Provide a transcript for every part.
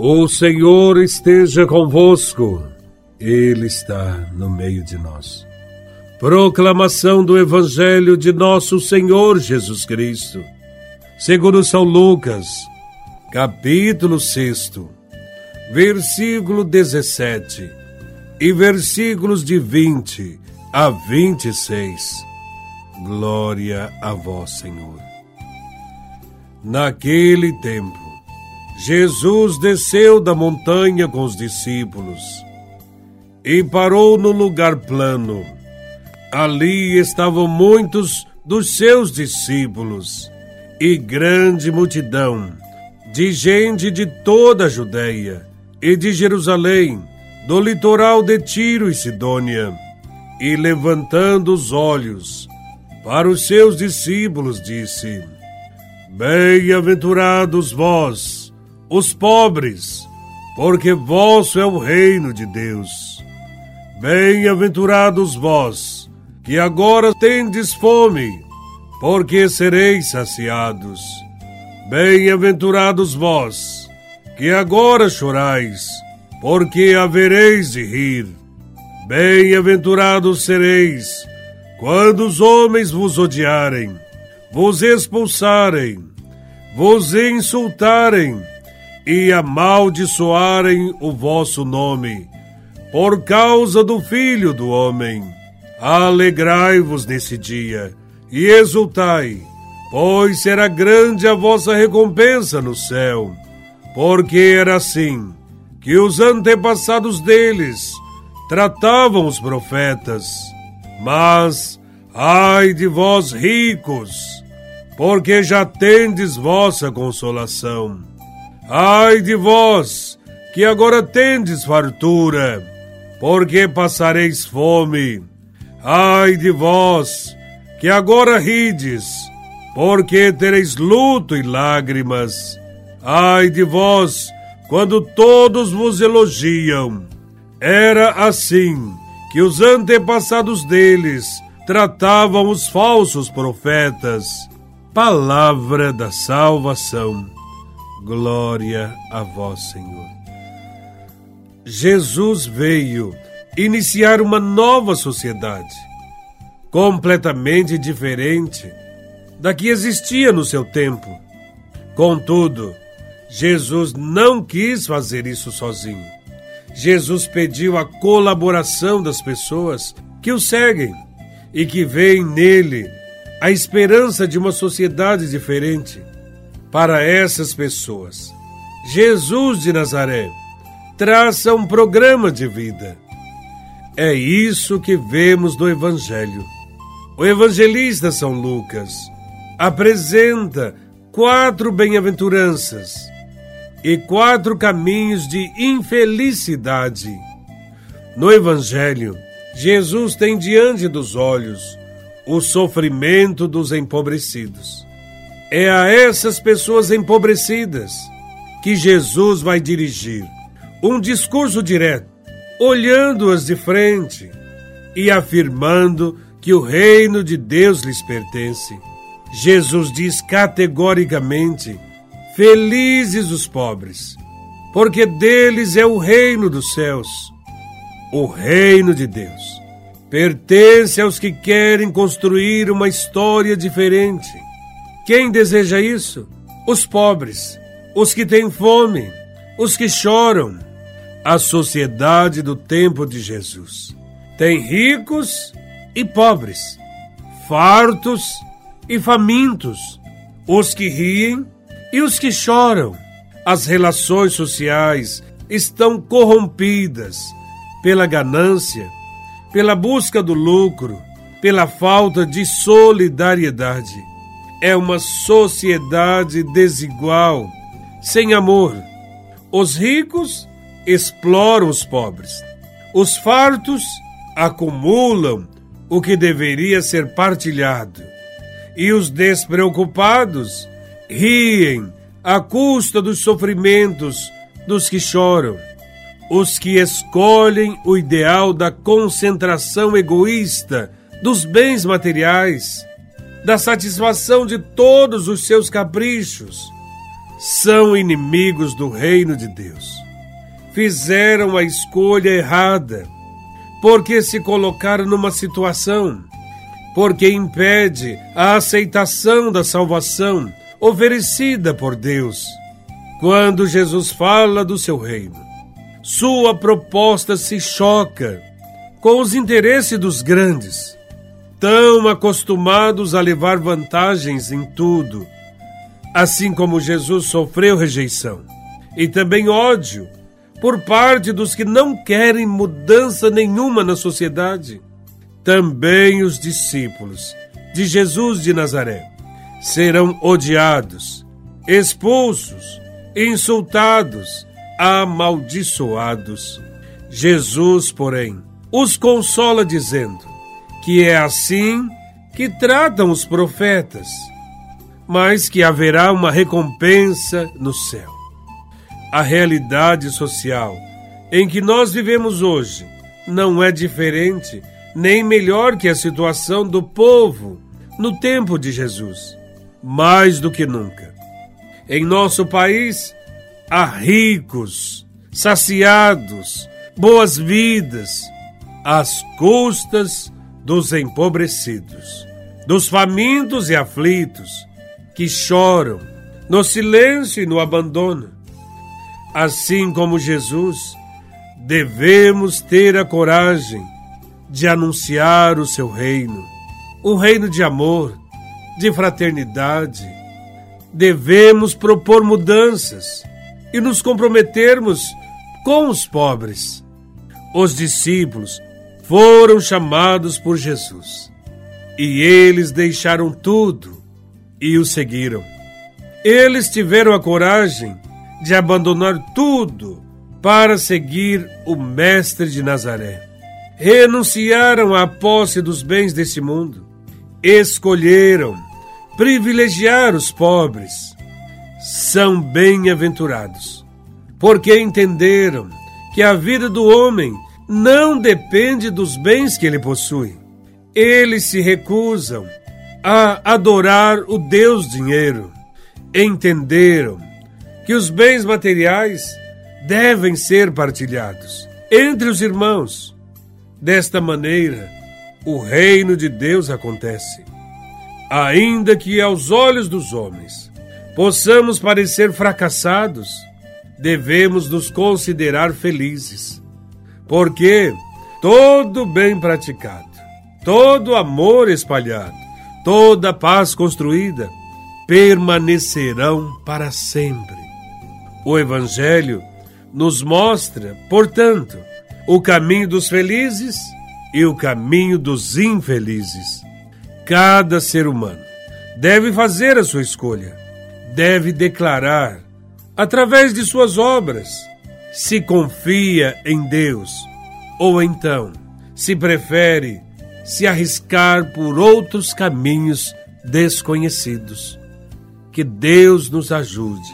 O Senhor esteja convosco, Ele está no meio de nós. Proclamação do Evangelho de Nosso Senhor Jesus Cristo, segundo São Lucas, capítulo 6, versículo 17 e versículos de 20 a 26. Glória a Vós, Senhor. Naquele tempo, Jesus desceu da montanha com os discípulos e parou no lugar plano. Ali estavam muitos dos seus discípulos e grande multidão de gente de toda a Judéia e de Jerusalém, do litoral de Tiro e Sidônia. E levantando os olhos para os seus discípulos, disse: Bem-aventurados vós, os pobres, porque vosso é o reino de Deus. Bem-aventurados vós, que agora tendes fome, porque sereis saciados. Bem-aventurados vós, que agora chorais, porque havereis de rir. Bem-aventurados sereis, quando os homens vos odiarem, vos expulsarem, vos insultarem, e amaldiçoarem o vosso nome, por causa do Filho do Homem. Alegrai-vos nesse dia e exultai, pois será grande a vossa recompensa no céu, porque era assim que os antepassados deles tratavam os profetas. Mas, ai de vós ricos, porque já tendes vossa consolação. Ai de vós, que agora tendes fartura, porque passareis fome. Ai de vós, que agora rides, porque tereis luto e lágrimas. Ai de vós, quando todos vos elogiam. Era assim que os antepassados deles tratavam os falsos profetas. Palavra da salvação. Glória a vós, Senhor. Jesus veio iniciar uma nova sociedade, completamente diferente da que existia no seu tempo. Contudo, Jesus não quis fazer isso sozinho. Jesus pediu a colaboração das pessoas que o seguem e que veem nele a esperança de uma sociedade diferente para essas pessoas. Jesus de Nazaré traça um programa de vida. É isso que vemos no Evangelho. O evangelista São Lucas apresenta quatro bem-aventuranças e quatro caminhos de infelicidade. No Evangelho, Jesus tem diante dos olhos o sofrimento dos empobrecidos é a essas pessoas empobrecidas que Jesus vai dirigir um discurso direto, olhando-as de frente e afirmando que o reino de Deus lhes pertence. Jesus diz categoricamente: Felizes os pobres, porque deles é o reino dos céus. O reino de Deus pertence aos que querem construir uma história diferente quem deseja isso? Os pobres, os que têm fome, os que choram. A sociedade do tempo de Jesus tem ricos e pobres, fartos e famintos, os que riem e os que choram. As relações sociais estão corrompidas pela ganância, pela busca do lucro, pela falta de solidariedade é uma sociedade desigual, sem amor. Os ricos exploram os pobres. Os fartos acumulam o que deveria ser partilhado. E os despreocupados riem à custa dos sofrimentos dos que choram. Os que escolhem o ideal da concentração egoísta dos bens materiais da satisfação de todos os seus caprichos, são inimigos do reino de Deus. Fizeram a escolha errada, porque se colocaram numa situação porque impede a aceitação da salvação oferecida por Deus. Quando Jesus fala do seu reino, sua proposta se choca com os interesses dos grandes, tão acostumados a levar vantagens em tudo, assim como Jesus sofreu rejeição e também ódio por parte dos que não querem mudança nenhuma na sociedade. Também os discípulos de Jesus de Nazaré serão odiados, expulsos, insultados, amaldiçoados. Jesus, porém, os consola dizendo que é assim que tratam os profetas, mas que haverá uma recompensa no céu. A realidade social em que nós vivemos hoje não é diferente nem melhor que a situação do povo no tempo de Jesus. Mais do que nunca. Em nosso país, há ricos, saciados, boas vidas, às custas dos empobrecidos, dos famintos e aflitos, que choram no silêncio e no abandono. Assim como Jesus, devemos ter a coragem de anunciar o seu reino, um reino de amor, de fraternidade. Devemos propor mudanças e nos comprometermos com os pobres. Os discípulos foram chamados por Jesus e eles deixaram tudo e o seguiram. Eles tiveram a coragem de abandonar tudo para seguir o Mestre de Nazaré renunciaram à posse dos bens desse mundo, escolheram privilegiar os pobres. São bem-aventurados, porque entenderam que a vida do homem não depende dos bens que ele possui. Eles se recusam a adorar o Deus dinheiro. Entenderam que os bens materiais devem ser partilhados entre os irmãos Desta maneira, o reino de Deus acontece. Ainda que aos olhos dos homens possamos parecer fracassados, devemos nos considerar felizes, porque todo bem praticado, todo amor espalhado, toda paz construída permanecerão para sempre. O Evangelho nos mostra, portanto, o caminho dos felizes e o caminho dos infelizes. Cada ser humano deve fazer a sua escolha, deve declarar, através de suas obras, se confia em Deus ou então se prefere se arriscar por outros caminhos desconhecidos. Que Deus nos ajude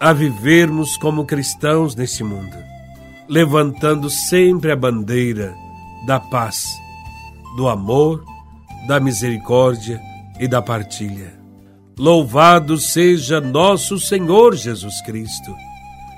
a vivermos como cristãos neste mundo levantando sempre a bandeira da paz, do amor, da misericórdia e da partilha. Louvado seja nosso Senhor Jesus Cristo,